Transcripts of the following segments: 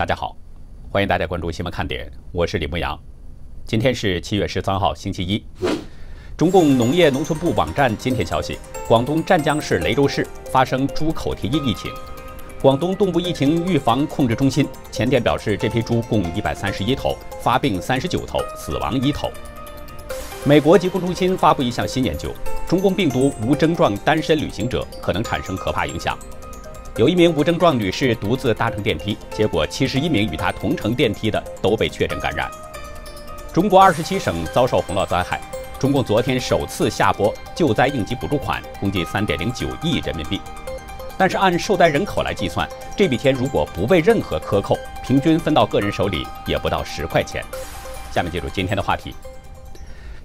大家好，欢迎大家关注新闻看点，我是李牧阳。今天是七月十三号，星期一。中共农业农村部网站今天消息，广东湛江市雷州市发生猪口蹄疫疫情。广东东部疫情预防控制中心前天表示，这批猪共一百三十一头，发病三十九头，死亡一头。美国疾控中心发布一项新研究，中共病毒无症状单身旅行者可能产生可怕影响。有一名无症状女士独自搭乘电梯，结果七十一名与她同乘电梯的都被确诊感染。中国二十七省遭受洪涝灾害，中共昨天首次下拨救灾应急补助款，共计三点零九亿人民币。但是按受灾人口来计算，这笔钱如果不被任何克扣，平均分到个人手里也不到十块钱。下面进入今天的话题：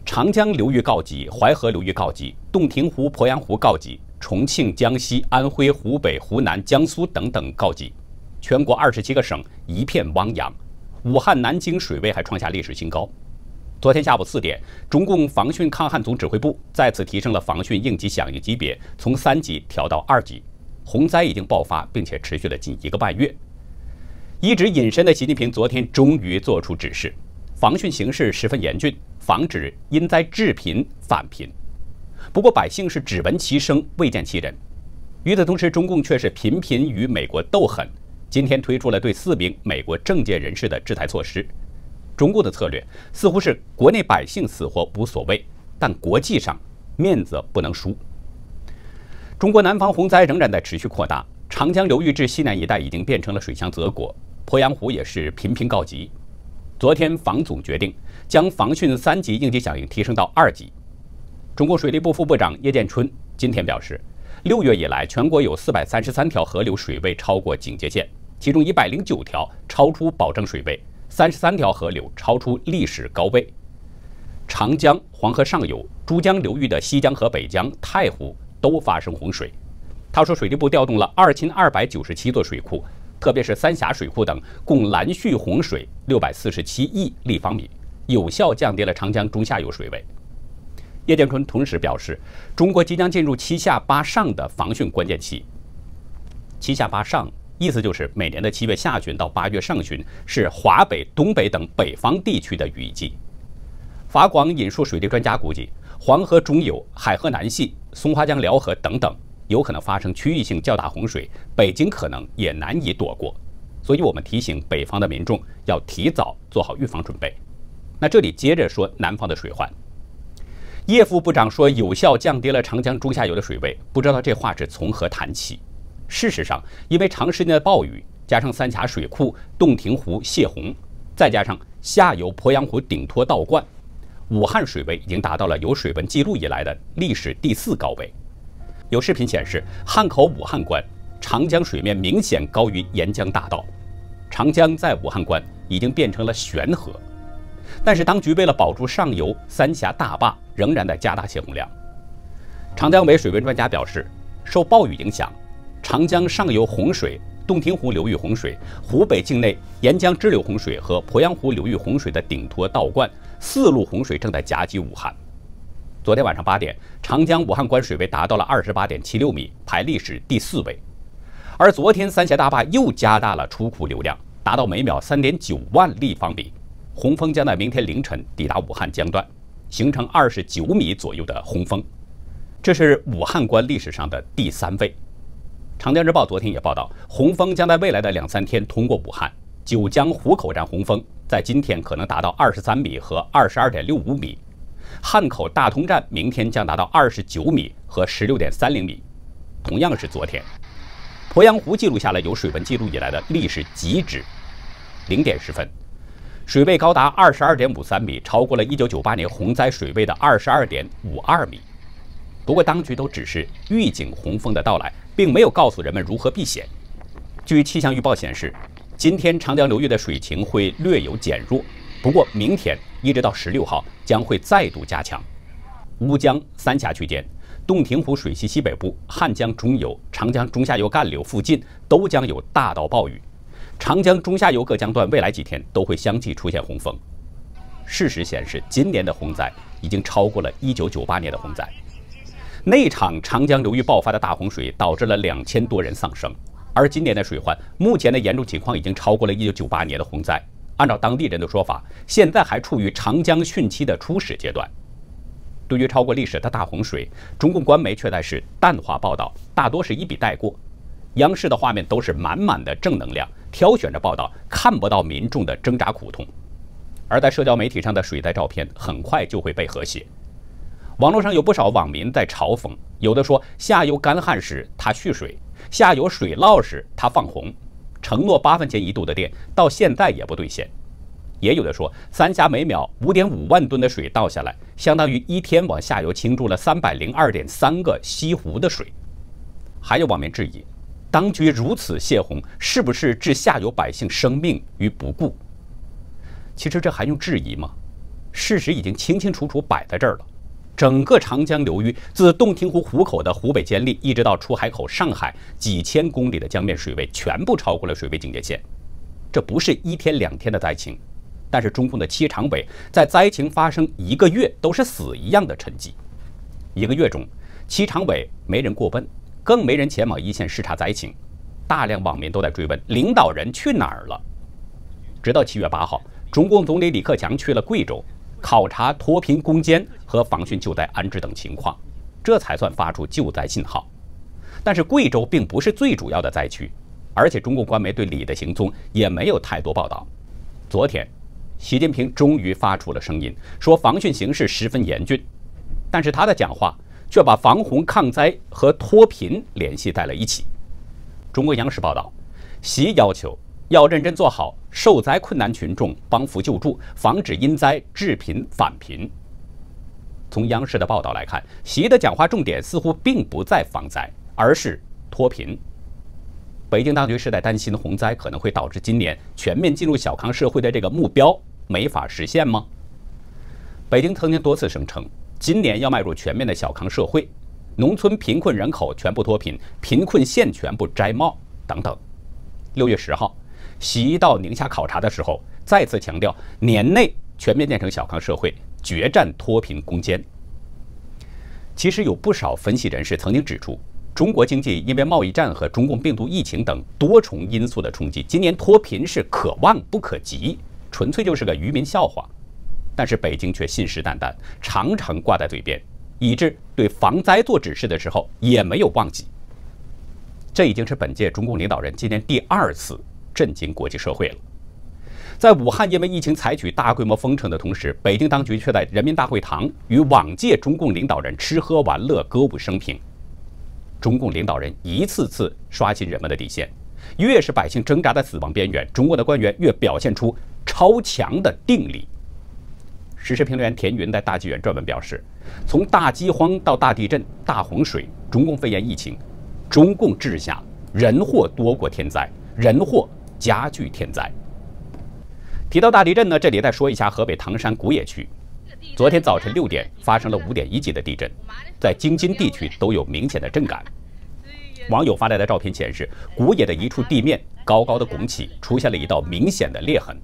长江流域告急，淮河流域告急，洞庭湖、鄱阳湖告急。重庆、江西、安徽、湖北、湖南、江苏等等告急，全国二十七个省一片汪洋。武汉、南京水位还创下历史新高。昨天下午四点，中共防汛抗旱总指挥部再次提升了防汛应急响应级别，从三级调到二级。洪灾已经爆发，并且持续了近一个半月。一直隐身的习近平昨天终于做出指示，防汛形势十分严峻，防止因灾致贫返贫。不过百姓是只闻其声未见其人，与此同时，中共却是频频与美国斗狠。今天推出了对四名美国政界人士的制裁措施。中共的策略似乎是国内百姓死活无所谓，但国际上面子不能输。中国南方洪灾仍然在持续扩大，长江流域至西南一带已经变成了水乡泽国，鄱阳湖也是频频告急。昨天防总决定将防汛三级应急响应提升到二级。中国水利部副部长叶建春今天表示，六月以来，全国有四百三十三条河流水位超过警戒线，其中一百零九条超出保证水位，三十三条河流超出历史高位。长江、黄河上游、珠江流域的西江和北江、太湖都发生洪水。他说，水利部调动了二千二百九十七座水库，特别是三峡水库等，共拦蓄洪水六百四十七亿立方米，有效降低了长江中下游水位。叶建春同时表示，中国即将进入“七下八上”的防汛关键期。“七下八上”意思就是每年的七月下旬到八月上旬是华北、东北等北方地区的雨季。法广引述水利专家估计，黄河中游、海河南系、松花江辽河等等有可能发生区域性较大洪水，北京可能也难以躲过。所以我们提醒北方的民众要提早做好预防准备。那这里接着说南方的水患。叶副部长说，有效降低了长江中下游的水位，不知道这话是从何谈起。事实上，因为长时间的暴雨，加上三峡水库、洞庭湖泄洪，再加上下游鄱阳湖顶托倒灌，武汉水位已经达到了有水文记录以来的历史第四高位。有视频显示，汉口武汉关长江水面明显高于沿江大道，长江在武汉关已经变成了悬河。但是，当局为了保住上游三峡大坝，仍然在加大泄洪量。长江委水文专家表示，受暴雨影响，长江上游洪水、洞庭湖流域洪水、湖北境内沿江支流洪水和鄱阳湖流域洪水的顶托倒灌，四路洪水正在夹击武汉。昨天晚上八点，长江武汉关水位达到了二十八点七六米，排历史第四位。而昨天三峡大坝又加大了出库流量，达到每秒三点九万立方米。洪峰将在明天凌晨抵达武汉江段，形成二十九米左右的洪峰，这是武汉关历史上的第三位。长江日报昨天也报道，洪峰将在未来的两三天通过武汉。九江湖口站洪峰在今天可能达到二十三米和二十二点六五米，汉口大通站明天将达到二十九米和十六点三零米。同样是昨天，鄱阳湖记录下了有水文记录以来的历史极值，零点十分。水位高达二十二点五三米，超过了一九九八年洪灾水位的二十二点五二米。不过，当局都只是预警洪峰的到来，并没有告诉人们如何避险。据气象预报显示，今天长江流域的水情会略有减弱，不过明天一直到十六号将会再度加强。乌江、三峡区间、洞庭湖水系西北部、汉江中游、长江中下游干流附近都将有大到暴雨。长江中下游各江段未来几天都会相继出现洪峰。事实显示，今年的洪灾已经超过了1998年的洪灾。那场长江流域爆发的大洪水导致了两千多人丧生，而今年的水患，目前的严重情况已经超过了1998年的洪灾。按照当地人的说法，现在还处于长江汛期的初始阶段。对于超过历史的大洪水，中共官媒却在是淡化报道，大多是一笔带过。央视的画面都是满满的正能量，挑选着报道，看不到民众的挣扎苦痛。而在社交媒体上的水灾照片，很快就会被和谐。网络上有不少网民在嘲讽，有的说下游干旱时它蓄水。下游水涝时，他放洪，承诺八分钱一度的电，到现在也不兑现。也有的说，三峡每秒五点五万吨的水倒下来，相当于一天往下游倾注了三百零二点三个西湖的水。还有网民质疑，当局如此泄洪，是不是置下游百姓生命于不顾？其实这还用质疑吗？事实已经清清楚楚摆在这儿了。整个长江流域，自洞庭湖湖口的湖北监利，一直到出海口上海，几千公里的江面水位全部超过了水位警戒线。这不是一天两天的灾情，但是中共的七常委在灾情发生一个月都是死一样的沉寂。一个月中，七常委没人过问，更没人前往一线视察灾情。大量网民都在追问领导人去哪儿了。直到七月八号，中共总理李克强去了贵州。考察脱贫攻坚和防汛救灾安置等情况，这才算发出救灾信号。但是贵州并不是最主要的灾区，而且中共官媒对李的行踪也没有太多报道。昨天，习近平终于发出了声音，说防汛形势十分严峻，但是他的讲话却把防洪抗灾和脱贫联系在了一起。中国央视报道，习要求。要认真做好受灾困难群众帮扶救助，防止因灾致贫返贫。从央视的报道来看，习的讲话重点似乎并不在防灾，而是脱贫。北京当局是在担心洪灾可能会导致今年全面进入小康社会的这个目标没法实现吗？北京曾经多次声称，今年要迈入全面的小康社会，农村贫困人口全部脱贫，贫困县全部摘帽等等。六月十号。习到宁夏考察的时候，再次强调年内全面建成小康社会，决战脱贫攻坚。其实有不少分析人士曾经指出，中国经济因为贸易战和中共病毒疫情等多重因素的冲击，今年脱贫是可望不可及，纯粹就是个愚民笑话。但是北京却信誓旦旦，常常挂在嘴边，以致对防灾做指示的时候也没有忘记。这已经是本届中共领导人今年第二次。震惊国际社会了。在武汉因为疫情采取大规模封城的同时，北京当局却在人民大会堂与往届中共领导人吃喝玩乐、歌舞升平。中共领导人一次次刷新人们的底线，越是百姓挣扎在死亡边缘，中国的官员越表现出超强的定力。时事评论员田云在大纪元撰文表示：“从大饥荒到大地震、大洪水、中共肺炎疫情，中共治下人祸多过天灾，人祸。”加剧天灾。提到大地震呢，这里再说一下河北唐山古冶区，昨天早晨六点发生了五点一级的地震，在京津地区都有明显的震感。网友发来的照片显示，古冶的一处地面高高的拱起，出现了一道明显的裂痕。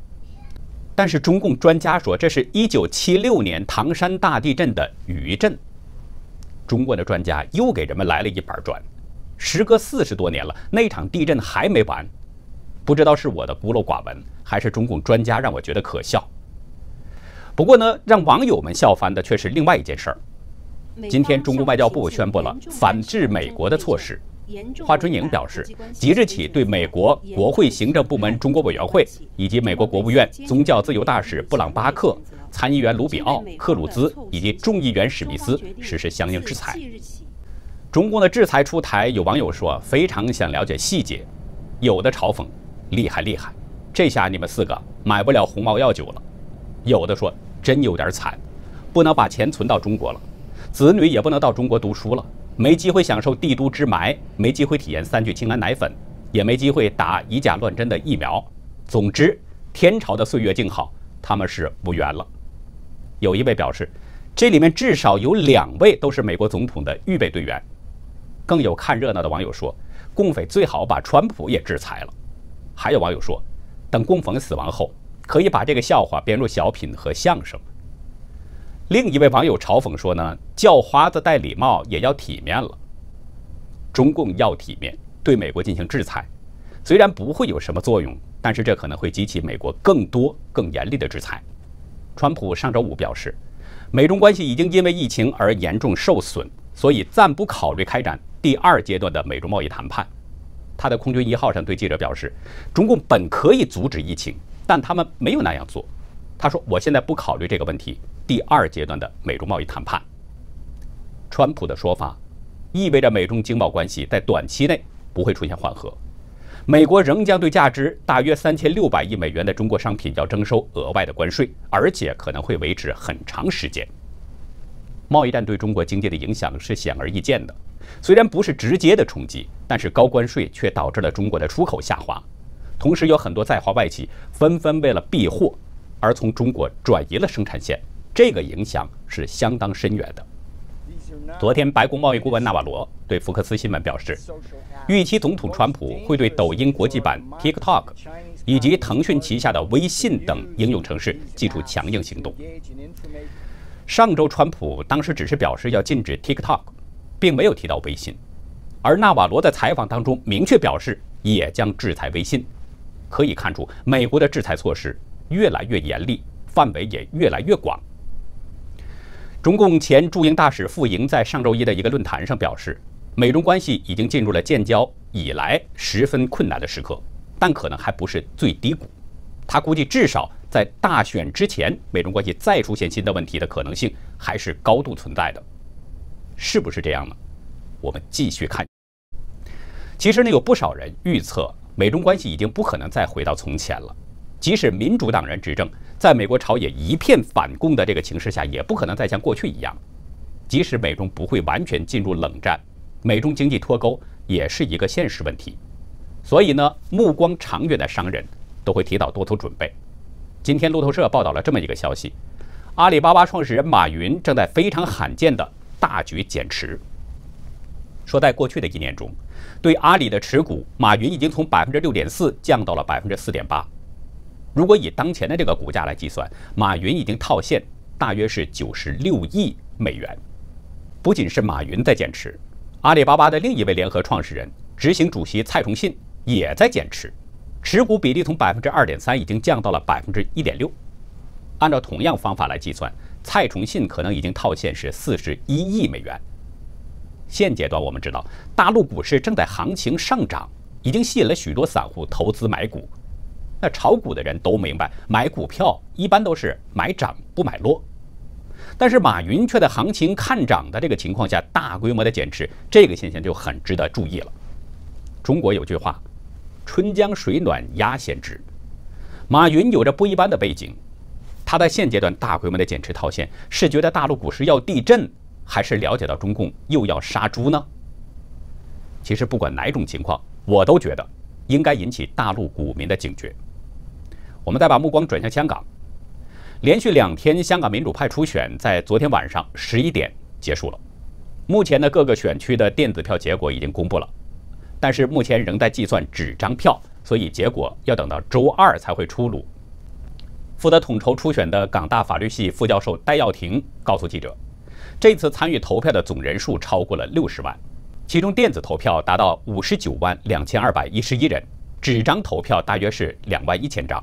但是中共专家说，这是一九七六年唐山大地震的余震。中国的专家又给人们来了一板砖，时隔四十多年了，那场地震还没完。不知道是我的孤陋寡闻，还是中共专家让我觉得可笑。不过呢，让网友们笑翻的却是另外一件事儿。今天，中国外交部宣布了反制美国的措施。华春莹表示，即日起对美国国会行政部门中国委员会以及美国国务院宗教自由大使布朗巴克、参议员卢比奥、克鲁兹以及众议员史密斯实施相应制裁。中共的制裁出台，有网友说非常想了解细节，有的嘲讽。厉害厉害，这下你们四个买不了鸿茅药酒了。有的说真有点惨，不能把钱存到中国了，子女也不能到中国读书了，没机会享受帝都之霾，没机会体验三聚氰胺奶粉，也没机会打以假乱真的疫苗。总之，天朝的岁月静好，他们是无缘了。有一位表示，这里面至少有两位都是美国总统的预备队员。更有看热闹的网友说，共匪最好把川普也制裁了。还有网友说，等共匪死亡后，可以把这个笑话编入小品和相声。另一位网友嘲讽说呢，叫花子戴礼帽也要体面了。中共要体面，对美国进行制裁，虽然不会有什么作用，但是这可能会激起美国更多、更严厉的制裁。川普上周五表示，美中关系已经因为疫情而严重受损，所以暂不考虑开展第二阶段的美中贸易谈判。他的空军一号上对记者表示，中共本可以阻止疫情，但他们没有那样做。他说：“我现在不考虑这个问题。第二阶段的美中贸易谈判。”川普的说法意味着美中经贸关系在短期内不会出现缓和。美国仍将对价值大约三千六百亿美元的中国商品要征收额外的关税，而且可能会维持很长时间。贸易战对中国经济的影响是显而易见的，虽然不是直接的冲击，但是高关税却导致了中国的出口下滑，同时有很多在华外企纷纷为了避祸而从中国转移了生产线，这个影响是相当深远的。昨天，白宫贸易顾问纳瓦罗对福克斯新闻表示。预期总统川普会对抖音国际版 TikTok 以及腾讯旗下的微信等应用程式寄出强硬行动。上周，川普当时只是表示要禁止 TikTok，并没有提到微信，而纳瓦罗在采访当中明确表示也将制裁微信。可以看出，美国的制裁措施越来越严厉，范围也越来越广。中共前驻英大使傅莹在上周一的一个论坛上表示。美中关系已经进入了建交以来十分困难的时刻，但可能还不是最低谷。他估计，至少在大选之前，美中关系再出现新的问题的可能性还是高度存在的。是不是这样呢？我们继续看。其实呢，有不少人预测，美中关系已经不可能再回到从前了。即使民主党人执政，在美国朝野一片反共的这个情势下，也不可能再像过去一样。即使美中不会完全进入冷战。美中经济脱钩也是一个现实问题，所以呢，目光长远的商人都会提早多做准备。今天路透社报道了这么一个消息：阿里巴巴创始人马云正在非常罕见的大举减持。说在过去的一年中，对阿里的持股，马云已经从百分之六点四降到了百分之四点八。如果以当前的这个股价来计算，马云已经套现大约是九十六亿美元。不仅是马云在减持。阿里巴巴的另一位联合创始人、执行主席蔡崇信也在减持，持股比例从百分之二点三已经降到了百分之一点六。按照同样方法来计算，蔡崇信可能已经套现是四十一亿美元。现阶段我们知道，大陆股市正在行情上涨，已经吸引了许多散户投资买股。那炒股的人都明白，买股票一般都是买涨不买落。但是马云却在行情看涨的这个情况下大规模的减持，这个现象就很值得注意了。中国有句话：“春江水暖鸭先知。”马云有着不一般的背景，他在现阶段大规模的减持套现，是觉得大陆股市要地震，还是了解到中共又要杀猪呢？其实不管哪种情况，我都觉得应该引起大陆股民的警觉。我们再把目光转向香港。连续两天，香港民主派初选在昨天晚上十一点结束了。目前呢，各个选区的电子票结果已经公布了，但是目前仍在计算纸张票，所以结果要等到周二才会出炉。负责统筹初选的港大法律系副教授戴耀廷告诉记者，这次参与投票的总人数超过了六十万，其中电子投票达到五十九万两千二百一十一人，纸张投票大约是两万一千张。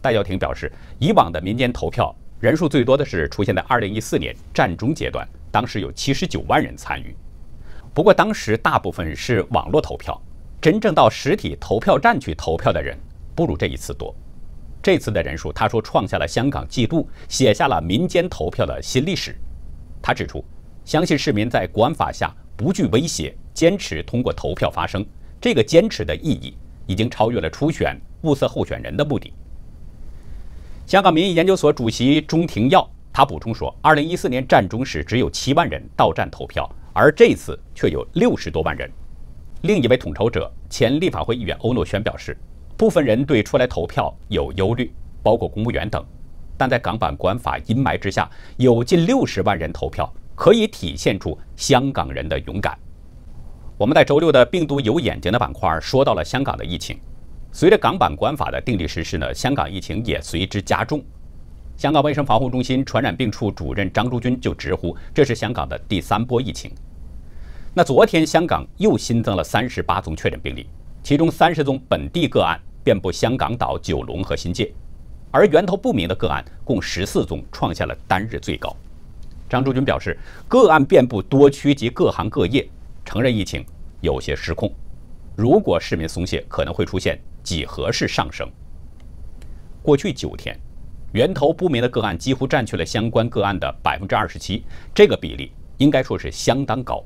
戴耀廷表示，以往的民间投票人数最多的是出现在2014年战中阶段，当时有79万人参与。不过当时大部分是网络投票，真正到实体投票站去投票的人不如这一次多。这次的人数，他说创下了香港纪录，写下了民间投票的新历史。他指出，相信市民在国安法下不惧威胁，坚持通过投票发声。这个坚持的意义已经超越了初选物色候选人的目的。香港民意研究所主席钟庭耀他补充说，二零一四年战中时只有七万人到站投票，而这次却有六十多万人。另一位统筹者前立法会议员欧诺轩表示，部分人对出来投票有忧虑，包括公务员等，但在港版国安法阴霾之下，有近六十万人投票，可以体现出香港人的勇敢。我们在周六的病毒有眼睛的板块说到了香港的疫情。随着港版国安法的订立实施呢，香港疫情也随之加重。香港卫生防护中心传染病处主任张竹君就直呼，这是香港的第三波疫情。那昨天香港又新增了三十八宗确诊病例，其中三十宗本地个案遍布香港岛、九龙和新界，而源头不明的个案共十四宗，创下了单日最高。张竹君表示，个案遍布多区及各行各业，承认疫情有些失控。如果市民松懈，可能会出现几何式上升。过去九天，源头不明的个案几乎占据了相关个案的百分之二十七，这个比例应该说是相当高。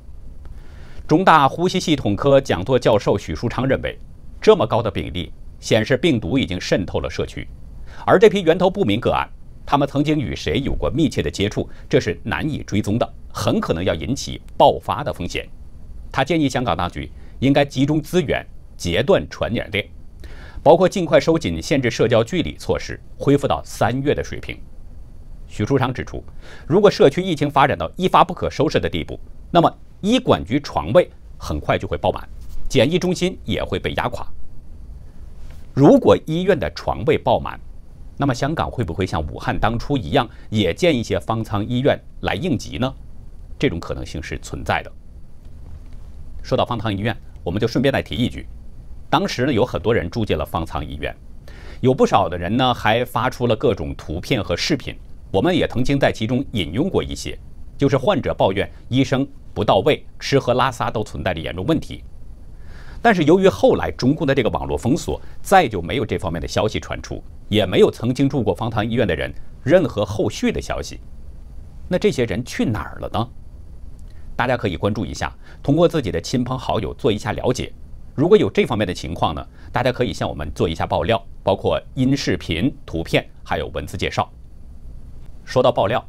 中大呼吸系统科讲座教授许树昌认为，这么高的比例显示病毒已经渗透了社区，而这批源头不明个案，他们曾经与谁有过密切的接触，这是难以追踪的，很可能要引起爆发的风险。他建议香港当局应该集中资源截断传染链，包括尽快收紧限制社交距离措施，恢复到三月的水平。许树昌指出，如果社区疫情发展到一发不可收拾的地步，那么。医管局床位很快就会爆满，检疫中心也会被压垮。如果医院的床位爆满，那么香港会不会像武汉当初一样，也建一些方舱医院来应急呢？这种可能性是存在的。说到方舱医院，我们就顺便再提一句，当时呢有很多人住进了方舱医院，有不少的人呢还发出了各种图片和视频，我们也曾经在其中引用过一些，就是患者抱怨医生。不到位，吃喝拉撒都存在着严重问题。但是由于后来中共的这个网络封锁，再就没有这方面的消息传出，也没有曾经住过方舱医院的人任何后续的消息。那这些人去哪儿了呢？大家可以关注一下，通过自己的亲朋好友做一下了解。如果有这方面的情况呢，大家可以向我们做一下爆料，包括音视频、图片，还有文字介绍。说到爆料。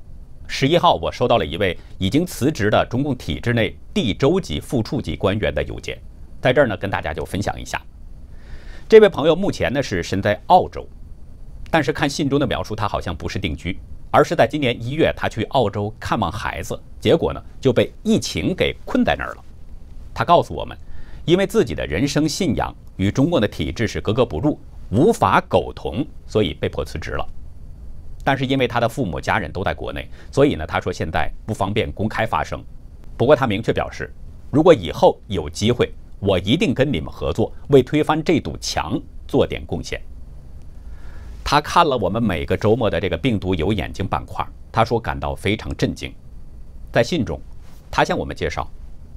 十一号，我收到了一位已经辞职的中共体制内地州级副处级官员的邮件，在这儿呢，跟大家就分享一下。这位朋友目前呢是身在澳洲，但是看信中的描述，他好像不是定居，而是在今年一月他去澳洲看望孩子，结果呢就被疫情给困在那儿了。他告诉我们，因为自己的人生信仰与中共的体制是格格不入，无法苟同，所以被迫辞职了。但是因为他的父母家人都在国内，所以呢，他说现在不方便公开发声。不过他明确表示，如果以后有机会，我一定跟你们合作，为推翻这堵墙做点贡献。他看了我们每个周末的这个病毒有眼睛板块，他说感到非常震惊。在信中，他向我们介绍，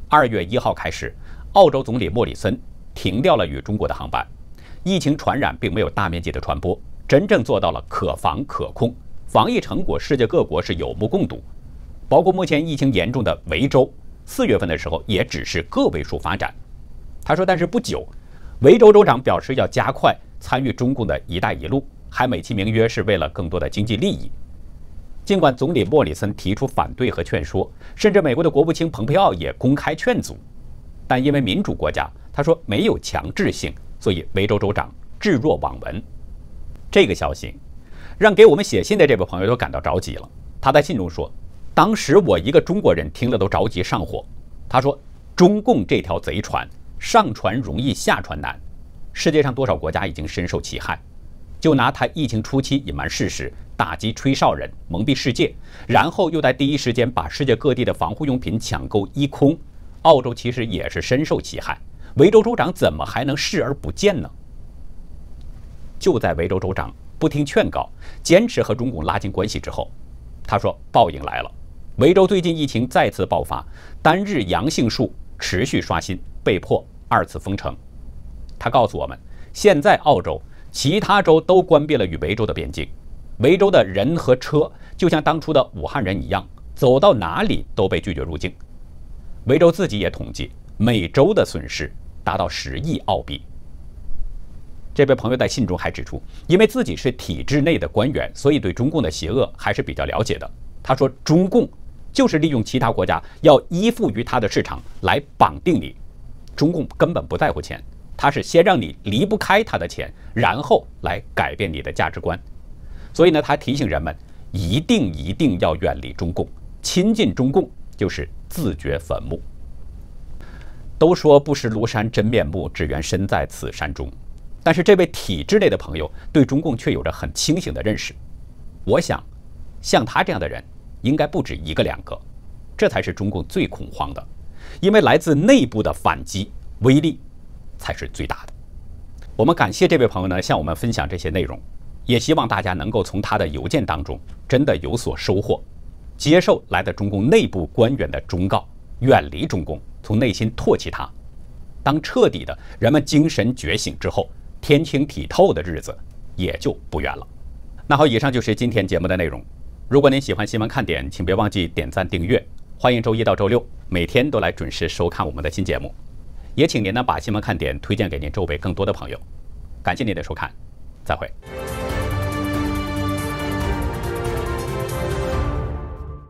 二月一号开始，澳洲总理莫里森停掉了与中国的航班，疫情传染并没有大面积的传播。真正做到了可防可控，防疫成果世界各国是有目共睹，包括目前疫情严重的维州，四月份的时候也只是个位数发展。他说，但是不久，维州州长表示要加快参与中共的一带一路，还美其名曰是为了更多的经济利益。尽管总理莫里森提出反对和劝说，甚至美国的国务卿蓬佩奥也公开劝阻，但因为民主国家，他说没有强制性，所以维州州长置若罔闻。这个消息让给我们写信的这位朋友都感到着急了。他在信中说：“当时我一个中国人听了都着急上火。”他说：“中共这条贼船，上船容易下船难。世界上多少国家已经深受其害？就拿他疫情初期隐瞒事实、打击吹哨人、蒙蔽世界，然后又在第一时间把世界各地的防护用品抢购一空，澳洲其实也是深受其害。维州州长怎么还能视而不见呢？”就在维州州长不听劝告，坚持和中共拉近关系之后，他说报应来了。维州最近疫情再次爆发，单日阳性数持续刷新，被迫二次封城。他告诉我们，现在澳洲其他州都关闭了与维州的边境，维州的人和车就像当初的武汉人一样，走到哪里都被拒绝入境。维州自己也统计，每周的损失达到十亿澳币。这位朋友在信中还指出，因为自己是体制内的官员，所以对中共的邪恶还是比较了解的。他说，中共就是利用其他国家要依附于他的市场来绑定你，中共根本不在乎钱，他是先让你离不开他的钱，然后来改变你的价值观。所以呢，他提醒人们一定一定要远离中共，亲近中共就是自掘坟墓。都说不识庐山真面目，只缘身在此山中。但是这位体制内的朋友对中共却有着很清醒的认识，我想，像他这样的人应该不止一个两个，这才是中共最恐慌的，因为来自内部的反击威力才是最大的。我们感谢这位朋友呢，向我们分享这些内容，也希望大家能够从他的邮件当中真的有所收获，接受来的中共内部官员的忠告，远离中共，从内心唾弃他。当彻底的人们精神觉醒之后，天清体透的日子也就不远了。那好，以上就是今天节目的内容。如果您喜欢新闻看点，请别忘记点赞订阅。欢迎周一到周六每天都来准时收看我们的新节目。也请您呢把新闻看点推荐给您周围更多的朋友。感谢您的收看，再会。